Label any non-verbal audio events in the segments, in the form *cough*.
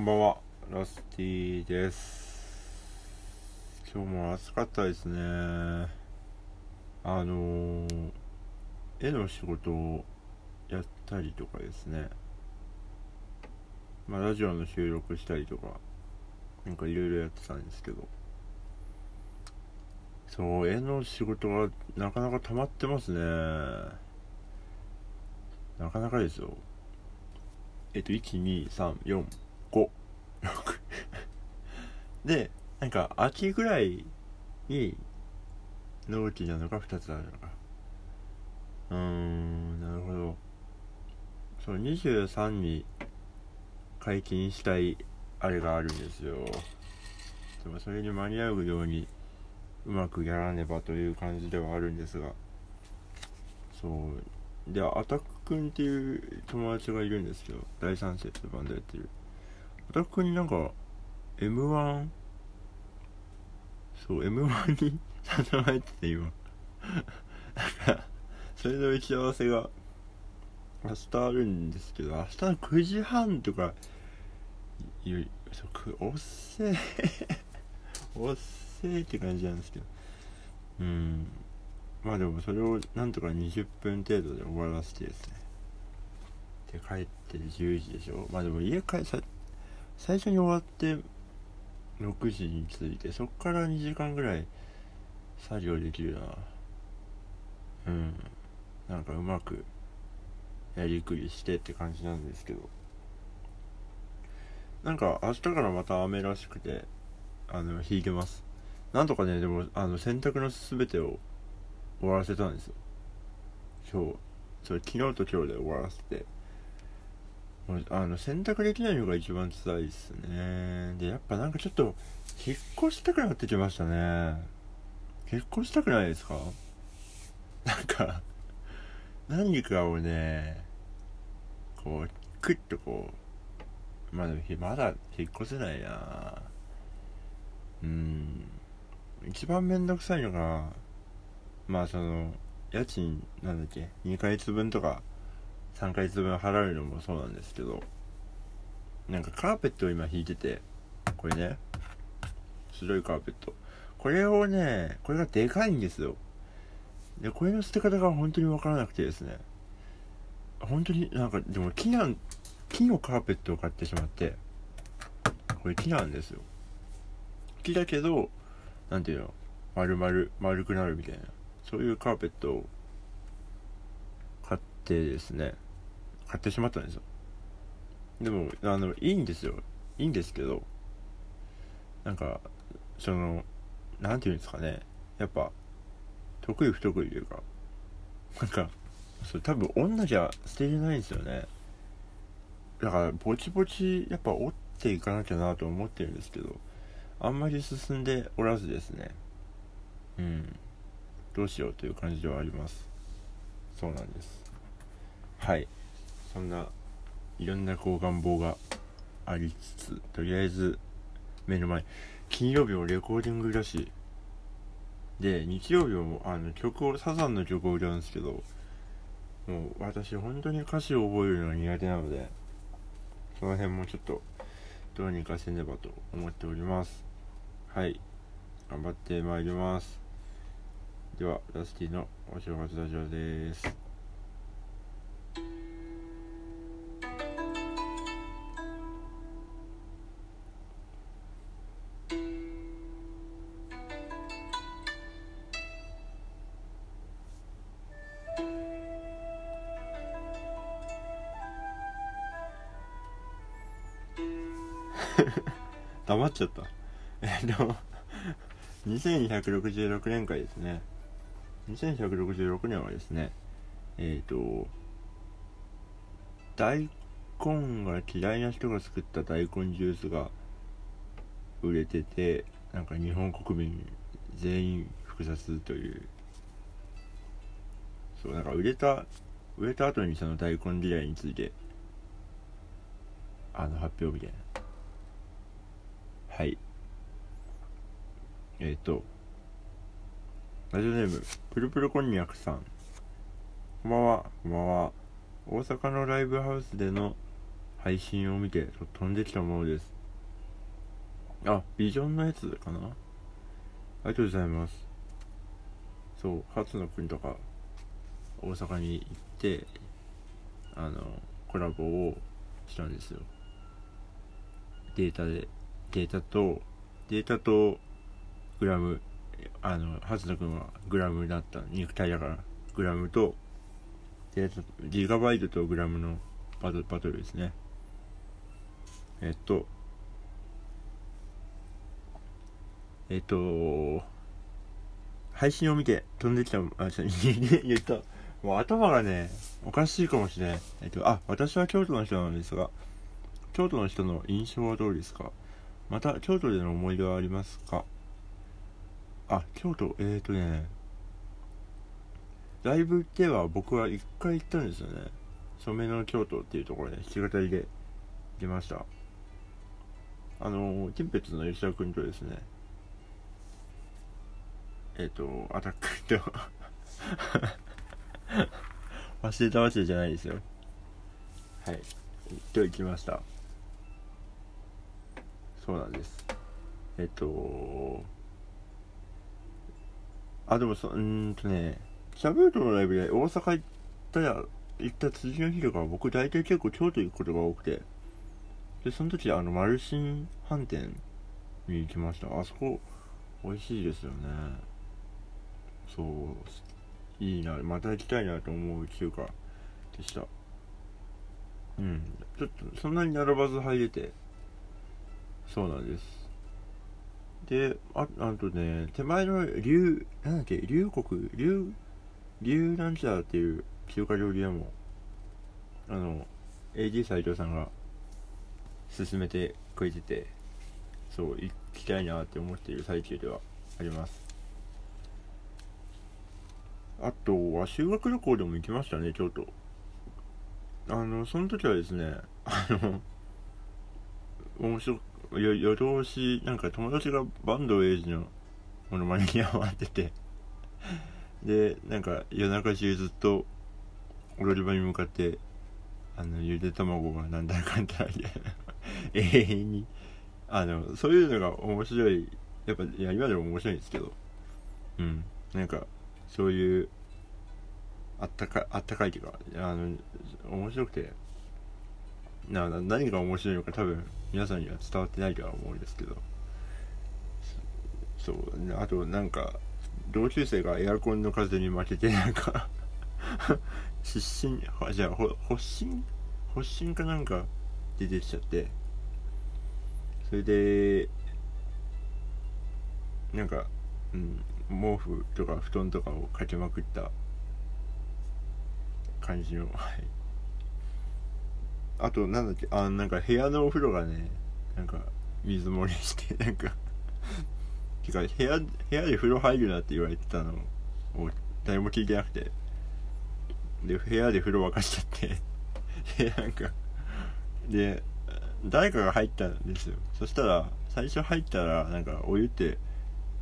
こんばんは、ラスティです。今日も暑かったですね。あの、絵の仕事をやったりとかですね。まあ、ラジオの収録したりとか、なんかいろいろやってたんですけど。そう、絵の仕事がなかなか溜まってますね。なかなかですよ。えっと、1、2、3、4、で、なんか、秋ぐらいに、納期なのか2つあるのか。うーん、なるほど。そう、23に解禁したい、あれがあるんですよ。でも、それに間に合うように、うまくやらねばという感じではあるんですが。そう。で、アタック君っていう友達がいるんですけど、第三世ってバンドやってる。タク君になんか、M1、そう、M1 に *laughs* 誘われてて今。なんか、それの打ち合わせが、明日あるんですけど、明日の9時半とか、いう、そ、くおっせえ、おっせえって感じなんですけど。うん。まあでもそれをなんとか20分程度で終わらせてですね。で、帰って10時でしょ。まあでも家帰さ、最初に終わって6時に着いて、そっから2時間ぐらい作業できるな。うん。なんかうまくやりくりしてって感じなんですけど。なんか明日からまた雨らしくて、あの、引いてます。なんとかね、でも、あの、洗濯の全てを終わらせたんですよ今日それ昨日と今日で終わらせてあの洗濯できないのが一番辛いっすね。でやっぱなんかちょっと引っ越したくなってきましたね。引っ越したくないですか？なんか何かをねこうクッとこうまあでもまだ引っ越せないな。うん。一番めんどくさいのがまあその家賃なんだっけ？2ヶ月分とか3ヶ月分払うのもそうなんですけどなんかカーペットを今引いててこれね白いカーペット。これをねこれがでかいんですよ。でこれの捨て方が本当にわからなくてですね。本当になんかでも木なん木のカーペットを買ってしまってこれ木なんですよ。木だけどなんていうの丸々丸くなるみたいな。そういうカーペットをってですね買ってしまったんですよ。でもあのいいんですよ。いいんですけどなんかそのなんていうんですかね。やっぱ得意不得意というかなんかそれ多分女じゃ捨てれないんですよね。だからぼちぼちやっぱ折っていかなきゃなと思ってるんですけどあんまり進んでおらずですね。うん。どうしようという感じではあります。そうなんです。はい。そんないろんなこう願望がありつつとりあえず目の前。金曜日もレコーディングだし。で日曜日もあの曲をサザンの曲を歌うんですけどもう私本当に歌詞を覚えるのが苦手なのでその辺もちょっとどうにかせねばと思っております。はい。頑張ってまいります。ではラスティのお正月ラジオです。*laughs* 黙っちゃった。えっと2266年会ですね。2166年はですねえっ、ー、と大根が嫌いな人が作った大根ジュースが売れててなんか日本国民全員複雑という。そうなんか売れた売れた後にその大根嫌いについてあの発表みたいな。はい。えっ、ー、とラジオネームプルプルこんにゃくさん。こんばんは。こんばんは。大阪のライブハウスでの配信を見て飛んできたものです。あビジョンのやつかな。ありがとうございます。そう初の国とか大阪に行ってあのコラボをしたんですよ。データで。データとデータとグラムあの初野くんはグラムだった肉体だから。グラムとデータギガバイトとグラムのバトバトルですね。えっとえっと配信を見て飛んできたあちょ *laughs* 言った。もう頭がねおかしいかもしれないえっとあ私は京都の人なんですが京都の人の印象はどうですか？また京都での思い出はありますか？あ京都えーとねライブでは僕は一回行ったんですよね。染めの京都っていうところで弾き語りで出ました。あのティンペツの吉田君とですねえっ、ー、とアタックと忘れたわけじゃないですよ。はいと行きました。そうなんです。えっ、とあでもそうんとねシャブートのライブで大阪行ったら行った辻の日とか僕大体結構京都行くことが多くてでその時あのマルシン飯店に行きました。あそこ美味しいですよね。そういいなまた行きたいなと思う中華でした。うんちょっとそんなに並ばず入れてそうなんです。でああとね手前の龍なんだっけ龍国龍龍なんちゃらっていう中華料理屋もあの AD 斎藤さんが進めてくれててそう行きたいなって思っている最中ではあります。あとは修学旅行でも行きましたね京都。あのその時はですねあの面白よ夜通しなんか友達が坂東栄治のものまねにハマってて。*laughs* でなんか夜中中ずっと踊り場に向かってあのゆで卵がなんだかんだみたいな永遠に。あのそういうのが面白い。やっぱいや今でも面白いんですけど。うん。なんかそういうあったかあったかいっていうかあの面白くて。な何が面白いのか多分皆さんには伝わってないとは思うんですけど。そうあとなんか同級生がエアコンの風に負けてなんか *laughs* 失神じゃあ発疹？発疹かなんか出てきちゃって。それでなんか、うん、毛布とか布団とかをかけまくった感じのはい。あとなんだっけ？あなんか部屋のお風呂がねなんか水漏れしてなんかてか部屋部屋で風呂入るなって言われてたのを誰も聞いてなくて。で部屋で風呂沸かしちゃって。でなんかで誰かが入ったんですよ。そしたら最初入ったらなんかお湯って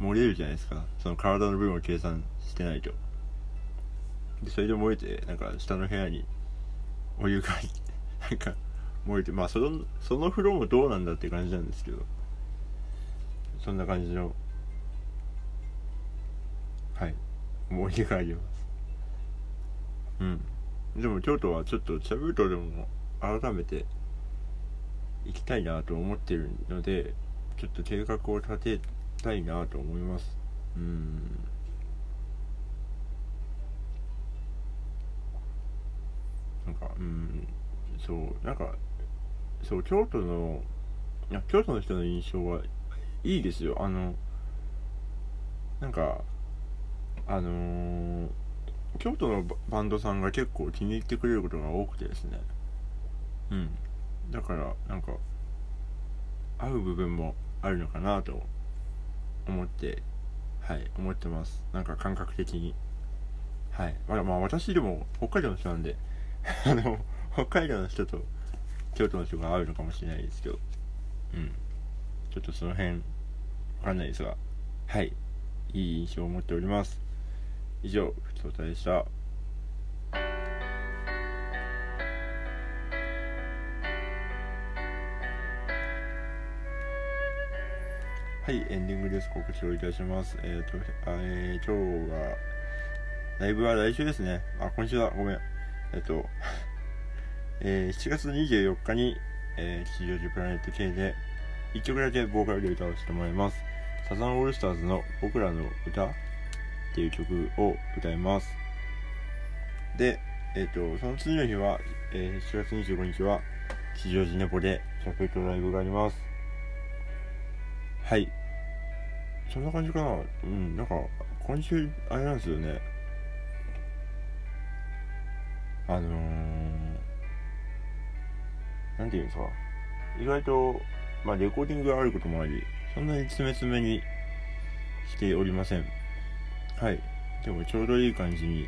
漏れるじゃないですか。その体の部分を計算してないと。でそれで燃えてなんか下の部屋にお湯が入ってなんか燃えてまあそのその風呂もどうなんだって感じなんですけど。そんな感じの。はい。思い出があります。うん。でも京都はちょっと茶封筒でも改めて行きたいなと思ってるのでちょっと計画を立てたいなと思います。うん。なんかうん。そうなんかそう京都のいや京都の人の印象はいいですよ。あのなんかあのー、京都のバンドさんが結構気に入ってくれることが多くてですね。うん。だからなんか合う部分もあるのかなと思ってはい思ってます。なんか感覚的に。はい。まあ、まあ、私でも北海道の人なんで *laughs* あの北海道の人と京都の人が合うのかもしれないですけどうんちょっとその辺わかんないですがはいいい印象を持っております以上ふつでしたはい、エンディングです。告知をいたします。えっ、ー、と、えー、今日は、ライブは来週ですね。あ、今週だ。ごめん。えっ、ー、と、え7月24日に、えー、吉祥寺プラネット系で、1曲だけボーカルで歌わせてもらいます。サザンオールスターズの僕らの歌っていう曲を歌います。で、えっ、と、その次の日は、えー7月25日は、吉祥寺ネポでチャペットライブがあります。はい。そんな感じかな。うん、なんか、今週、あれなんですよね。あのー、なんていうんですか？意外と、まあ、レコーディングがあることもあり、そんなに詰め詰めにしておりません。はい。でも、ちょうどいい感じに、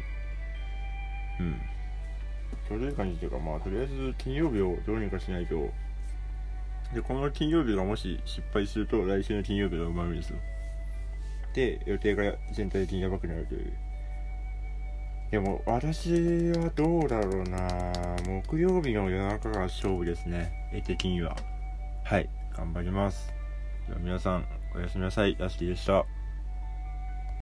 うん。ちょうどいい感じというか、まあ、とりあえず金曜日をどうにかしないと、で、この金曜日がもし失敗すると、来週の金曜日が埋まるんですよ。で、予定が全体的にやばくなるという。でも、私はどうだろうな木曜日の夜中が勝負ですね。絵的には。はい、頑張ります。では皆さん、おやすみなさい。ラスティでした。